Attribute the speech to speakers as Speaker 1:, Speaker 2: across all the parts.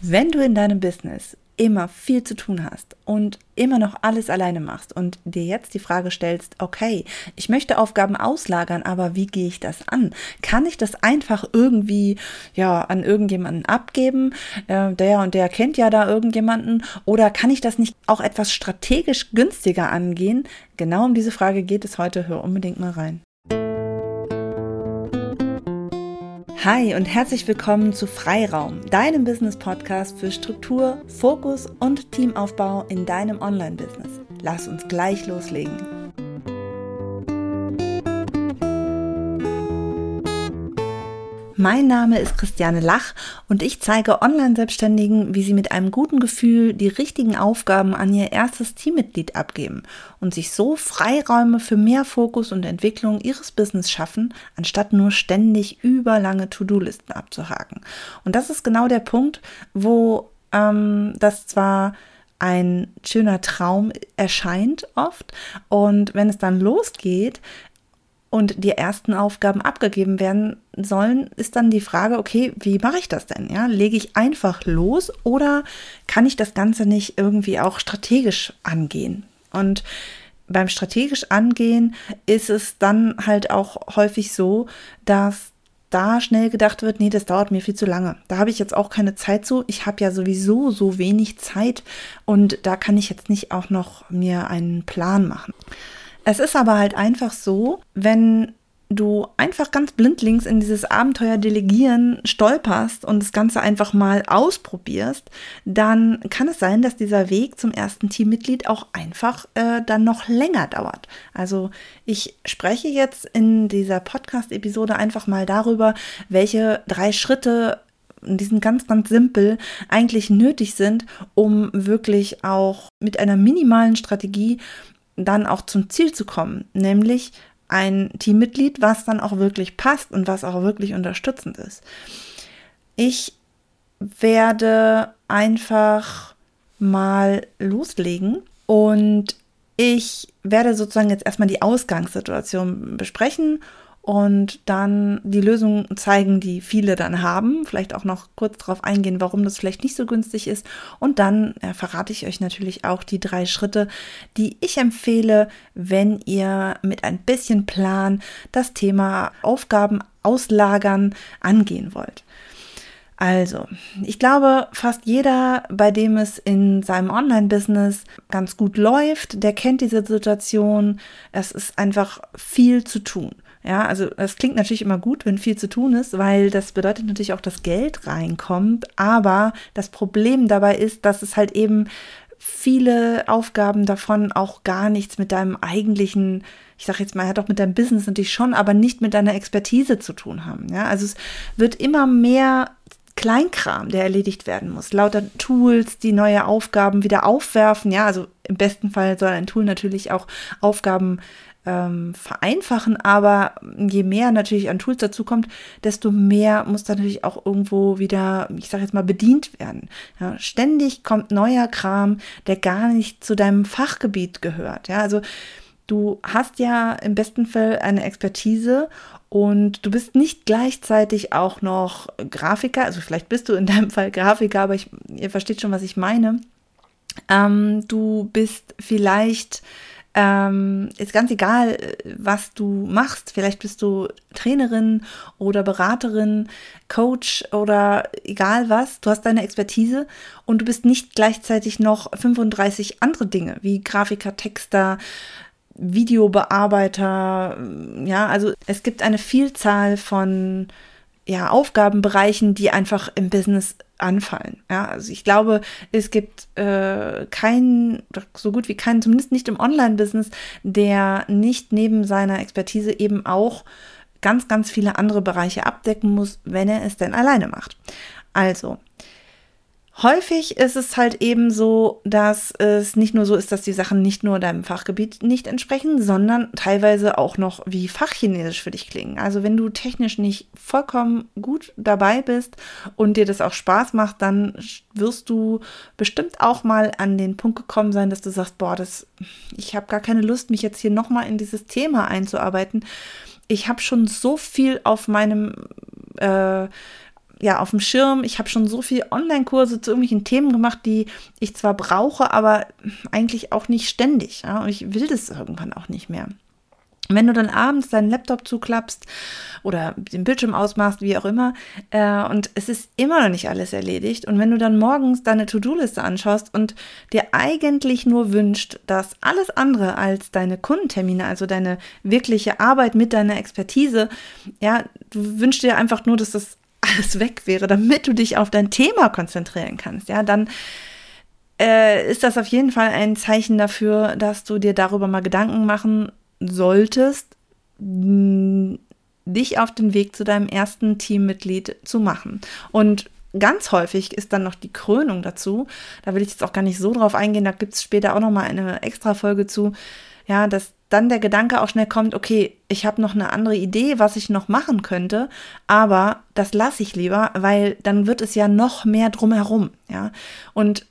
Speaker 1: Wenn du in deinem Business immer viel zu tun hast und immer noch alles alleine machst und dir jetzt die Frage stellst, okay, ich möchte Aufgaben auslagern, aber wie gehe ich das an? Kann ich das einfach irgendwie ja an irgendjemanden abgeben? Äh, der und der kennt ja da irgendjemanden oder kann ich das nicht auch etwas strategisch günstiger angehen? Genau um diese Frage geht es heute. Hör unbedingt mal rein. Hi und herzlich willkommen zu Freiraum, deinem Business-Podcast für Struktur, Fokus und Teamaufbau in deinem Online-Business. Lass uns gleich loslegen. Mein Name ist Christiane Lach und ich zeige Online-Selbstständigen, wie sie mit einem guten Gefühl die richtigen Aufgaben an ihr erstes Teammitglied abgeben und sich so Freiräume für mehr Fokus und Entwicklung ihres Business schaffen, anstatt nur ständig überlange To-Do-Listen abzuhaken. Und das ist genau der Punkt, wo ähm, das zwar ein schöner Traum erscheint oft und wenn es dann losgeht, und die ersten Aufgaben abgegeben werden sollen, ist dann die Frage, okay, wie mache ich das denn? Ja, lege ich einfach los oder kann ich das Ganze nicht irgendwie auch strategisch angehen? Und beim strategisch angehen ist es dann halt auch häufig so, dass da schnell gedacht wird, nee, das dauert mir viel zu lange. Da habe ich jetzt auch keine Zeit zu. Ich habe ja sowieso so wenig Zeit und da kann ich jetzt nicht auch noch mir einen Plan machen. Es ist aber halt einfach so, wenn du einfach ganz blindlings in dieses Abenteuer Delegieren stolperst und das Ganze einfach mal ausprobierst, dann kann es sein, dass dieser Weg zum ersten Teammitglied auch einfach äh, dann noch länger dauert. Also ich spreche jetzt in dieser Podcast-Episode einfach mal darüber, welche drei Schritte die sind ganz, ganz simpel, eigentlich nötig sind, um wirklich auch mit einer minimalen Strategie dann auch zum Ziel zu kommen, nämlich ein Teammitglied, was dann auch wirklich passt und was auch wirklich unterstützend ist. Ich werde einfach mal loslegen und ich werde sozusagen jetzt erstmal die Ausgangssituation besprechen und dann die Lösung zeigen, die viele dann haben. Vielleicht auch noch kurz darauf eingehen, warum das vielleicht nicht so günstig ist. Und dann äh, verrate ich euch natürlich auch die drei Schritte, die ich empfehle, wenn ihr mit ein bisschen Plan das Thema Aufgaben auslagern angehen wollt. Also, ich glaube, fast jeder, bei dem es in seinem Online-Business ganz gut läuft, der kennt diese Situation. Es ist einfach viel zu tun. Ja, also das klingt natürlich immer gut, wenn viel zu tun ist, weil das bedeutet natürlich auch, dass Geld reinkommt. Aber das Problem dabei ist, dass es halt eben viele Aufgaben davon auch gar nichts mit deinem eigentlichen, ich sage jetzt mal, ja doch mit deinem Business natürlich schon, aber nicht mit deiner Expertise zu tun haben. Ja, also es wird immer mehr Kleinkram, der erledigt werden muss. Lauter Tools, die neue Aufgaben wieder aufwerfen. Ja, also im besten Fall soll ein Tool natürlich auch Aufgaben ähm, vereinfachen, aber je mehr natürlich an Tools dazu kommt, desto mehr muss natürlich auch irgendwo wieder, ich sage jetzt mal, bedient werden. Ja, ständig kommt neuer Kram, der gar nicht zu deinem Fachgebiet gehört. Ja, also du hast ja im besten Fall eine Expertise und du bist nicht gleichzeitig auch noch Grafiker, also vielleicht bist du in deinem Fall Grafiker, aber ich, ihr versteht schon, was ich meine. Ähm, du bist vielleicht ähm, ist ganz egal, äh, was du machst. Vielleicht bist du Trainerin oder Beraterin, Coach oder egal was. Du hast deine Expertise und du bist nicht gleichzeitig noch 35 andere Dinge wie Grafiker, Texter, Videobearbeiter. Ja, also es gibt eine Vielzahl von ja, Aufgabenbereichen, die einfach im Business anfallen. Ja, also ich glaube, es gibt äh, keinen, so gut wie keinen, zumindest nicht im Online-Business, der nicht neben seiner Expertise eben auch ganz, ganz viele andere Bereiche abdecken muss, wenn er es denn alleine macht. Also, Häufig ist es halt eben so, dass es nicht nur so ist, dass die Sachen nicht nur deinem Fachgebiet nicht entsprechen, sondern teilweise auch noch wie Fachchinesisch für dich klingen. Also wenn du technisch nicht vollkommen gut dabei bist und dir das auch Spaß macht, dann wirst du bestimmt auch mal an den Punkt gekommen sein, dass du sagst, boah, das, ich habe gar keine Lust, mich jetzt hier nochmal in dieses Thema einzuarbeiten. Ich habe schon so viel auf meinem äh, ja auf dem Schirm. Ich habe schon so viele Online-Kurse zu irgendwelchen Themen gemacht, die ich zwar brauche, aber eigentlich auch nicht ständig. Ja? Und ich will das irgendwann auch nicht mehr. Wenn du dann abends deinen Laptop zuklappst oder den Bildschirm ausmachst, wie auch immer, äh, und es ist immer noch nicht alles erledigt, und wenn du dann morgens deine To-Do-Liste anschaust und dir eigentlich nur wünscht, dass alles andere als deine Kundentermine, also deine wirkliche Arbeit mit deiner Expertise, ja, du wünschst dir einfach nur, dass das alles weg wäre, damit du dich auf dein Thema konzentrieren kannst, ja, dann äh, ist das auf jeden Fall ein Zeichen dafür, dass du dir darüber mal Gedanken machen solltest, dich auf den Weg zu deinem ersten Teammitglied zu machen. Und ganz häufig ist dann noch die Krönung dazu. Da will ich jetzt auch gar nicht so drauf eingehen, da gibt es später auch noch mal eine extra Folge zu. Ja, dass dann der Gedanke auch schnell kommt, okay, ich habe noch eine andere Idee, was ich noch machen könnte, aber das lasse ich lieber, weil dann wird es ja noch mehr drumherum, ja. Und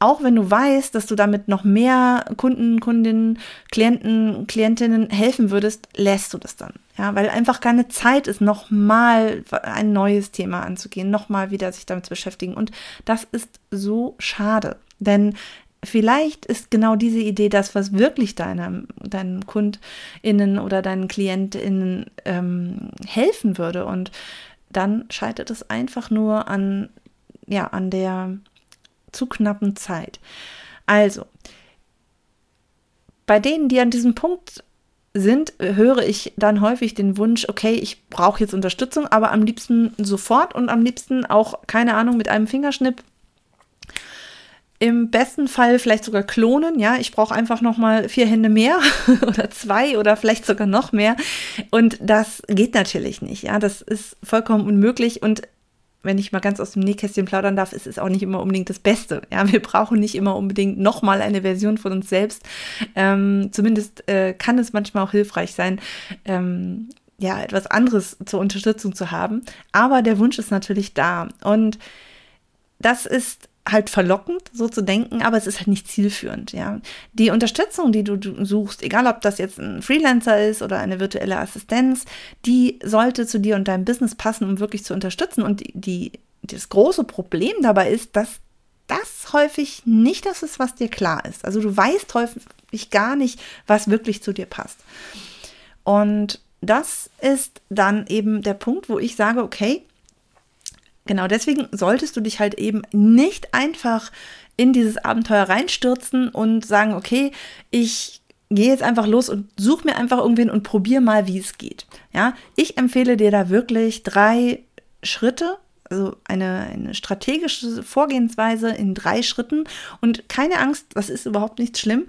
Speaker 1: auch wenn du weißt, dass du damit noch mehr Kunden, Kundinnen, Klienten, Klientinnen helfen würdest, lässt du das dann. Ja, weil einfach keine Zeit ist, nochmal ein neues Thema anzugehen, nochmal wieder sich damit zu beschäftigen. Und das ist so schade. Denn vielleicht ist genau diese Idee das, was wirklich deinem, deinen KundInnen oder deinen KlientInnen ähm, helfen würde. Und dann scheitert es einfach nur an, ja, an der zu knappen Zeit. Also, bei denen, die an diesem Punkt sind, höre ich dann häufig den Wunsch, okay, ich brauche jetzt Unterstützung, aber am liebsten sofort und am liebsten auch, keine Ahnung, mit einem Fingerschnipp. Im besten Fall vielleicht sogar klonen, ja, ich brauche einfach noch mal vier Hände mehr oder zwei oder vielleicht sogar noch mehr und das geht natürlich nicht, ja, das ist vollkommen unmöglich und wenn ich mal ganz aus dem Nähkästchen plaudern darf, ist es auch nicht immer unbedingt das Beste. Ja, wir brauchen nicht immer unbedingt nochmal eine Version von uns selbst. Ähm, zumindest äh, kann es manchmal auch hilfreich sein, ähm, ja, etwas anderes zur Unterstützung zu haben. Aber der Wunsch ist natürlich da. Und das ist halt verlockend, so zu denken, aber es ist halt nicht zielführend, ja. Die Unterstützung, die du, suchst, egal ob das jetzt ein Freelancer ist oder eine virtuelle Assistenz, die sollte zu dir und deinem Business passen, um wirklich zu unterstützen. Und die, die das große Problem dabei ist, dass das häufig nicht das ist, was dir klar ist. Also du weißt häufig gar nicht, was wirklich zu dir passt. Und das ist dann eben der Punkt, wo ich sage, okay, Genau, deswegen solltest du dich halt eben nicht einfach in dieses Abenteuer reinstürzen und sagen, okay, ich gehe jetzt einfach los und such mir einfach irgendwen und probier mal, wie es geht. Ja, ich empfehle dir da wirklich drei Schritte, also eine, eine strategische Vorgehensweise in drei Schritten und keine Angst, das ist überhaupt nicht schlimm.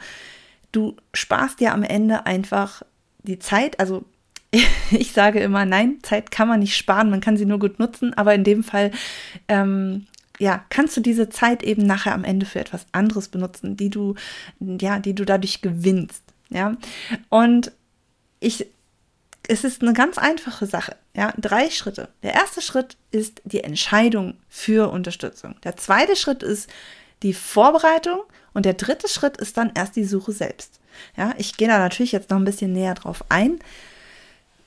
Speaker 1: Du sparst dir am Ende einfach die Zeit, also ich sage immer, nein, Zeit kann man nicht sparen, man kann sie nur gut nutzen, aber in dem Fall, ähm, ja, kannst du diese Zeit eben nachher am Ende für etwas anderes benutzen, die du, ja, die du dadurch gewinnst, ja. Und ich, es ist eine ganz einfache Sache, ja, drei Schritte. Der erste Schritt ist die Entscheidung für Unterstützung. Der zweite Schritt ist die Vorbereitung und der dritte Schritt ist dann erst die Suche selbst. Ja, ich gehe da natürlich jetzt noch ein bisschen näher drauf ein.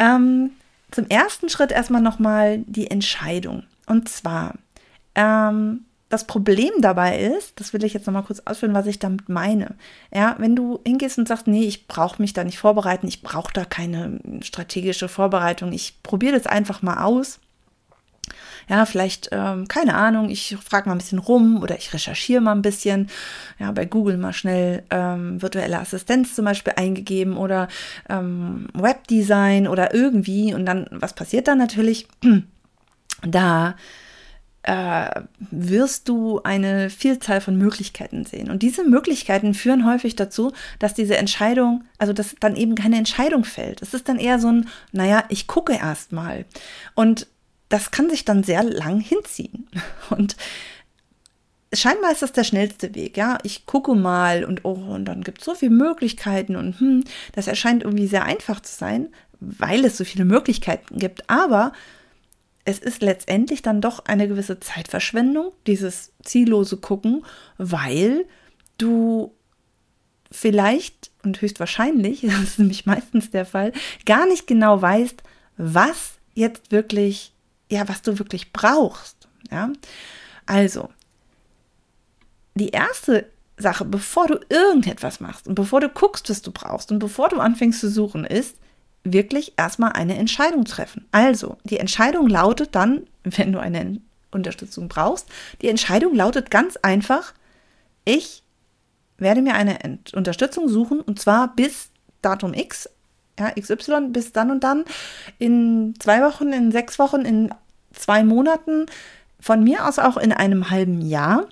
Speaker 1: Ähm, zum ersten Schritt erstmal nochmal die Entscheidung. Und zwar, ähm, das Problem dabei ist, das will ich jetzt nochmal kurz ausführen, was ich damit meine. Ja, wenn du hingehst und sagst, nee, ich brauche mich da nicht vorbereiten, ich brauche da keine strategische Vorbereitung, ich probiere das einfach mal aus, ja, vielleicht, ähm, keine Ahnung, ich frage mal ein bisschen rum oder ich recherchiere mal ein bisschen. Ja, bei Google mal schnell ähm, virtuelle Assistenz zum Beispiel eingegeben oder ähm, Webdesign oder irgendwie. Und dann, was passiert dann natürlich? Da äh, wirst du eine Vielzahl von Möglichkeiten sehen. Und diese Möglichkeiten führen häufig dazu, dass diese Entscheidung, also dass dann eben keine Entscheidung fällt. Es ist dann eher so ein, naja, ich gucke erst mal. Und das kann sich dann sehr lang hinziehen. Und scheinbar ist das der schnellste Weg, ja. Ich gucke mal und oh, und dann gibt es so viele Möglichkeiten und hm, das erscheint irgendwie sehr einfach zu sein, weil es so viele Möglichkeiten gibt. Aber es ist letztendlich dann doch eine gewisse Zeitverschwendung, dieses ziellose Gucken, weil du vielleicht und höchstwahrscheinlich, das ist nämlich meistens der Fall, gar nicht genau weißt, was jetzt wirklich ja, was du wirklich brauchst. Ja, also die erste Sache, bevor du irgendetwas machst und bevor du guckst, was du brauchst und bevor du anfängst zu suchen, ist wirklich erstmal eine Entscheidung treffen. Also, die Entscheidung lautet dann, wenn du eine Unterstützung brauchst, die Entscheidung lautet ganz einfach, ich werde mir eine Unterstützung suchen und zwar bis Datum X, ja, XY, bis dann und dann, in zwei Wochen, in sechs Wochen, in zwei Monaten, von mir aus auch in einem halben Jahr.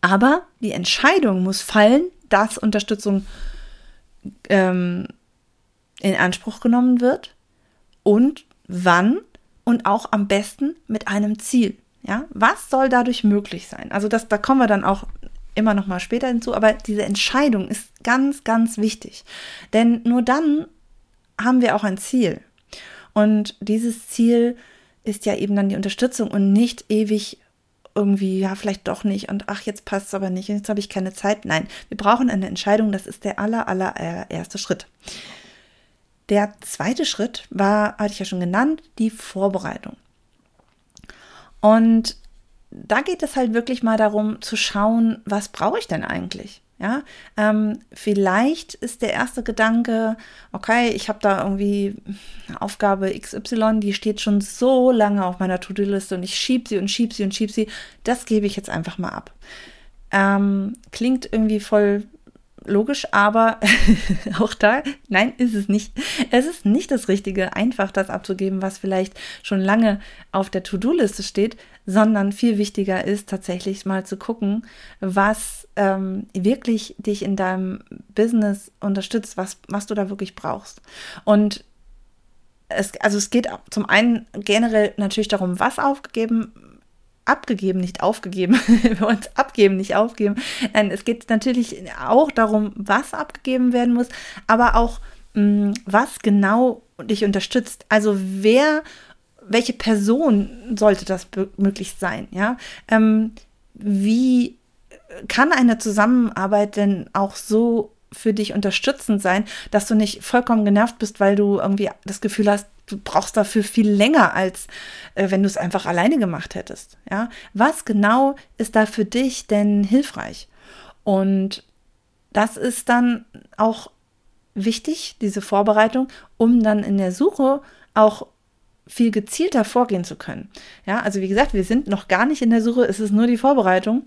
Speaker 1: Aber die Entscheidung muss fallen, dass Unterstützung ähm, in Anspruch genommen wird und wann und auch am besten mit einem Ziel. Ja, was soll dadurch möglich sein? Also das, da kommen wir dann auch immer noch mal später hinzu, aber diese Entscheidung ist ganz, ganz wichtig, denn nur dann haben wir auch ein Ziel und dieses Ziel ist ja eben dann die Unterstützung und nicht ewig irgendwie, ja, vielleicht doch nicht und ach, jetzt passt es aber nicht und jetzt habe ich keine Zeit. Nein, wir brauchen eine Entscheidung, das ist der aller, aller erste Schritt. Der zweite Schritt war, hatte ich ja schon genannt, die Vorbereitung. Und da geht es halt wirklich mal darum zu schauen, was brauche ich denn eigentlich? Ja, ähm, vielleicht ist der erste Gedanke, okay, ich habe da irgendwie Aufgabe XY, die steht schon so lange auf meiner To-Do-Liste und ich schiebe sie und schiebe sie und schiebe sie. Das gebe ich jetzt einfach mal ab. Ähm, klingt irgendwie voll logisch, aber auch da, nein, ist es nicht. Es ist nicht das Richtige, einfach das abzugeben, was vielleicht schon lange auf der To-Do-Liste steht, sondern viel wichtiger ist tatsächlich mal zu gucken, was ähm, wirklich dich in deinem Business unterstützt, was, was du da wirklich brauchst. Und es, also es geht zum einen generell natürlich darum, was aufgegeben abgegeben, nicht aufgegeben. Wir wollen es abgeben, nicht aufgeben. Nein, es geht natürlich auch darum, was abgegeben werden muss, aber auch, mm, was genau dich unterstützt. Also wer, welche Person sollte das möglichst sein? Ja, ähm, wie kann eine Zusammenarbeit denn auch so für dich unterstützend sein, dass du nicht vollkommen genervt bist, weil du irgendwie das Gefühl hast, du brauchst dafür viel länger, als äh, wenn du es einfach alleine gemacht hättest. Ja? Was genau ist da für dich denn hilfreich? Und das ist dann auch wichtig, diese Vorbereitung, um dann in der Suche auch viel gezielter vorgehen zu können. Ja, also wie gesagt, wir sind noch gar nicht in der Suche, es ist nur die Vorbereitung.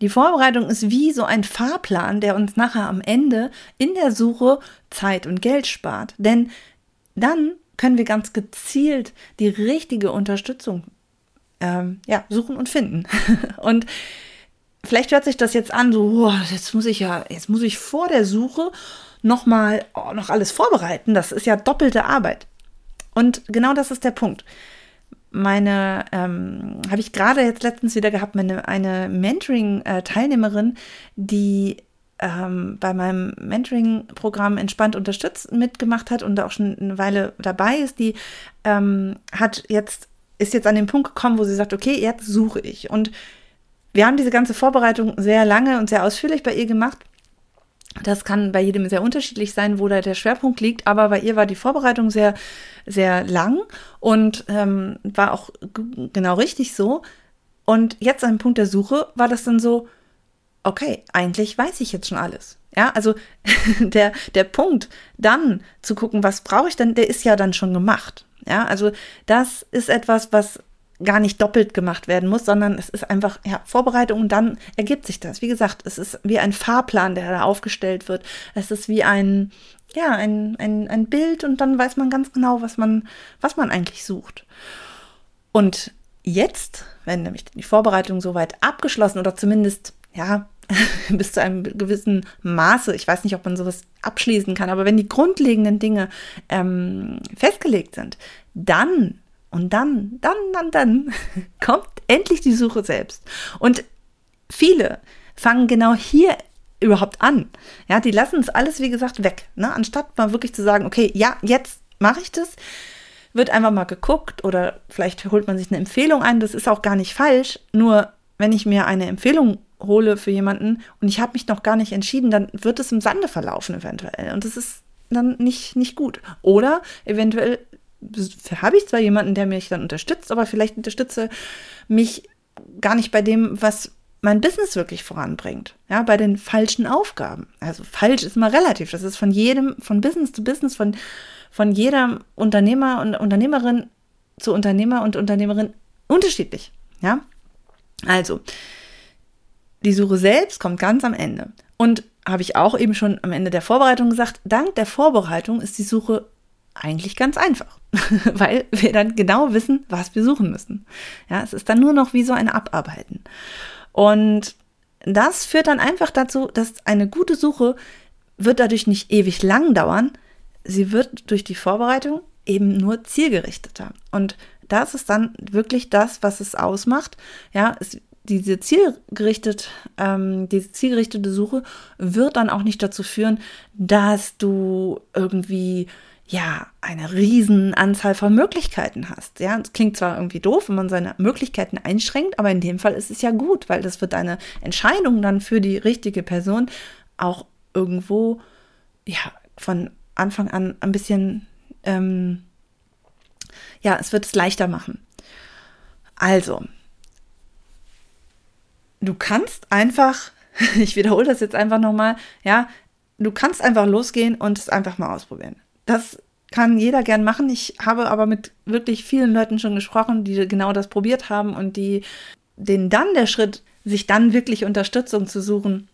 Speaker 1: Die Vorbereitung ist wie so ein Fahrplan, der uns nachher am Ende in der Suche Zeit und Geld spart. Denn dann können wir ganz gezielt die richtige Unterstützung ähm, ja, suchen und finden. und vielleicht hört sich das jetzt an, so, oh, jetzt muss ich ja, jetzt muss ich vor der Suche nochmal oh, noch alles vorbereiten. Das ist ja doppelte Arbeit. Und genau das ist der Punkt. Meine, ähm, habe ich gerade jetzt letztens wieder gehabt, meine, eine Mentoring-Teilnehmerin, die ähm, bei meinem Mentoring-Programm entspannt unterstützt mitgemacht hat und auch schon eine Weile dabei ist, die ähm, hat jetzt, ist jetzt an den Punkt gekommen, wo sie sagt, okay, jetzt suche ich. Und wir haben diese ganze Vorbereitung sehr lange und sehr ausführlich bei ihr gemacht. Das kann bei jedem sehr unterschiedlich sein, wo da der Schwerpunkt liegt, aber bei ihr war die Vorbereitung sehr, sehr lang und ähm, war auch genau richtig so. Und jetzt an dem Punkt der Suche war das dann so, okay, eigentlich weiß ich jetzt schon alles. Ja, also der, der Punkt, dann zu gucken, was brauche ich denn, der ist ja dann schon gemacht. Ja, also das ist etwas, was gar nicht doppelt gemacht werden muss, sondern es ist einfach ja, Vorbereitung und dann ergibt sich das. Wie gesagt, es ist wie ein Fahrplan, der da aufgestellt wird. Es ist wie ein, ja, ein, ein, ein Bild und dann weiß man ganz genau, was man, was man eigentlich sucht. Und jetzt, wenn nämlich die Vorbereitung soweit abgeschlossen oder zumindest, ja, bis zu einem gewissen Maße, ich weiß nicht, ob man sowas abschließen kann, aber wenn die grundlegenden Dinge ähm, festgelegt sind, dann und dann, dann, dann, dann kommt endlich die Suche selbst. Und viele fangen genau hier überhaupt an. Ja, die lassen es alles, wie gesagt, weg. Ne? Anstatt mal wirklich zu sagen, okay, ja, jetzt mache ich das, wird einfach mal geguckt oder vielleicht holt man sich eine Empfehlung ein. Das ist auch gar nicht falsch. Nur wenn ich mir eine Empfehlung hole für jemanden und ich habe mich noch gar nicht entschieden, dann wird es im Sande verlaufen eventuell. Und das ist dann nicht, nicht gut. Oder eventuell habe ich zwar jemanden, der mich dann unterstützt, aber vielleicht unterstütze mich gar nicht bei dem, was mein Business wirklich voranbringt. Ja, bei den falschen Aufgaben. Also falsch ist mal relativ. Das ist von jedem, von Business zu Business, von, von jeder Unternehmer und Unternehmerin zu Unternehmer und Unternehmerin unterschiedlich. Ja, also die Suche selbst kommt ganz am Ende. Und habe ich auch eben schon am Ende der Vorbereitung gesagt, dank der Vorbereitung ist die Suche eigentlich ganz einfach, weil wir dann genau wissen, was wir suchen müssen. Ja, es ist dann nur noch wie so ein Abarbeiten. Und das führt dann einfach dazu, dass eine gute Suche wird dadurch nicht ewig lang dauern. Sie wird durch die Vorbereitung eben nur zielgerichteter. Und das ist dann wirklich das, was es ausmacht. Ja, es, diese zielgerichtet, ähm, diese zielgerichtete Suche wird dann auch nicht dazu führen, dass du irgendwie ja, eine riesen Anzahl von Möglichkeiten hast. Ja, es klingt zwar irgendwie doof, wenn man seine Möglichkeiten einschränkt, aber in dem Fall ist es ja gut, weil das wird eine Entscheidung dann für die richtige Person auch irgendwo, ja, von Anfang an ein bisschen, ähm, ja, es wird es leichter machen. Also, du kannst einfach, ich wiederhole das jetzt einfach nochmal, ja, du kannst einfach losgehen und es einfach mal ausprobieren. Das kann jeder gern machen. Ich habe aber mit wirklich vielen Leuten schon gesprochen, die genau das probiert haben und die denen dann der Schritt, sich dann wirklich Unterstützung zu suchen,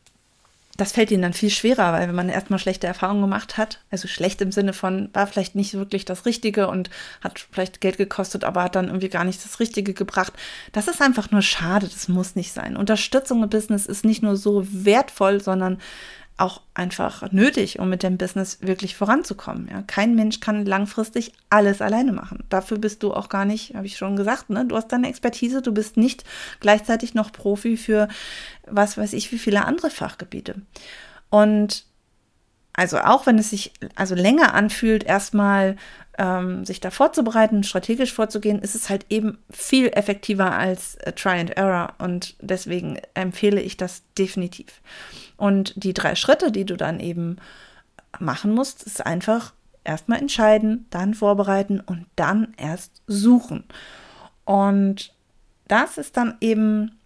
Speaker 1: das fällt ihnen dann viel schwerer, weil wenn man erstmal schlechte Erfahrungen gemacht hat, also schlecht im Sinne von, war vielleicht nicht wirklich das Richtige und hat vielleicht Geld gekostet, aber hat dann irgendwie gar nicht das Richtige gebracht. Das ist einfach nur schade, das muss nicht sein. Unterstützung im Business ist nicht nur so wertvoll, sondern auch einfach nötig, um mit dem Business wirklich voranzukommen. Ja, kein Mensch kann langfristig alles alleine machen. Dafür bist du auch gar nicht, habe ich schon gesagt, ne? Du hast deine Expertise, du bist nicht gleichzeitig noch Profi für was weiß ich, wie viele andere Fachgebiete. Und also auch wenn es sich also länger anfühlt, erstmal ähm, sich da vorzubereiten, strategisch vorzugehen, ist es halt eben viel effektiver als äh, Try and Error und deswegen empfehle ich das definitiv. Und die drei Schritte, die du dann eben machen musst, ist einfach erstmal entscheiden, dann vorbereiten und dann erst suchen. Und das ist dann eben,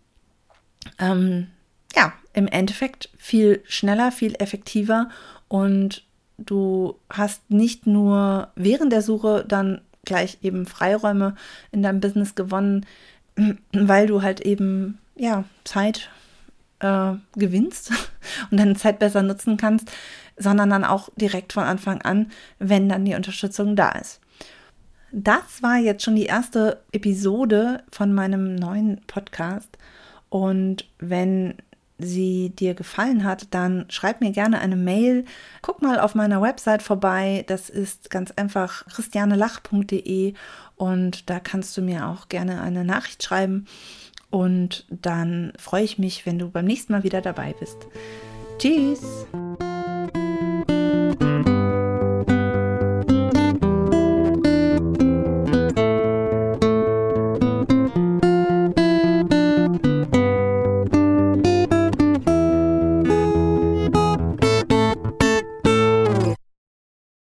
Speaker 1: ähm, ja, im Endeffekt viel schneller, viel effektiver und du hast nicht nur während der Suche dann gleich eben Freiräume in deinem Business gewonnen, weil du halt eben, ja, Zeit äh, gewinnst und deine Zeit besser nutzen kannst, sondern dann auch direkt von Anfang an, wenn dann die Unterstützung da ist. Das war jetzt schon die erste Episode von meinem neuen Podcast. Und wenn sie dir gefallen hat, dann schreib mir gerne eine Mail. Guck mal auf meiner Website vorbei. Das ist ganz einfach christianelach.de und da kannst du mir auch gerne eine Nachricht schreiben. Und dann freue ich mich, wenn du beim nächsten Mal wieder dabei bist. Tschüss!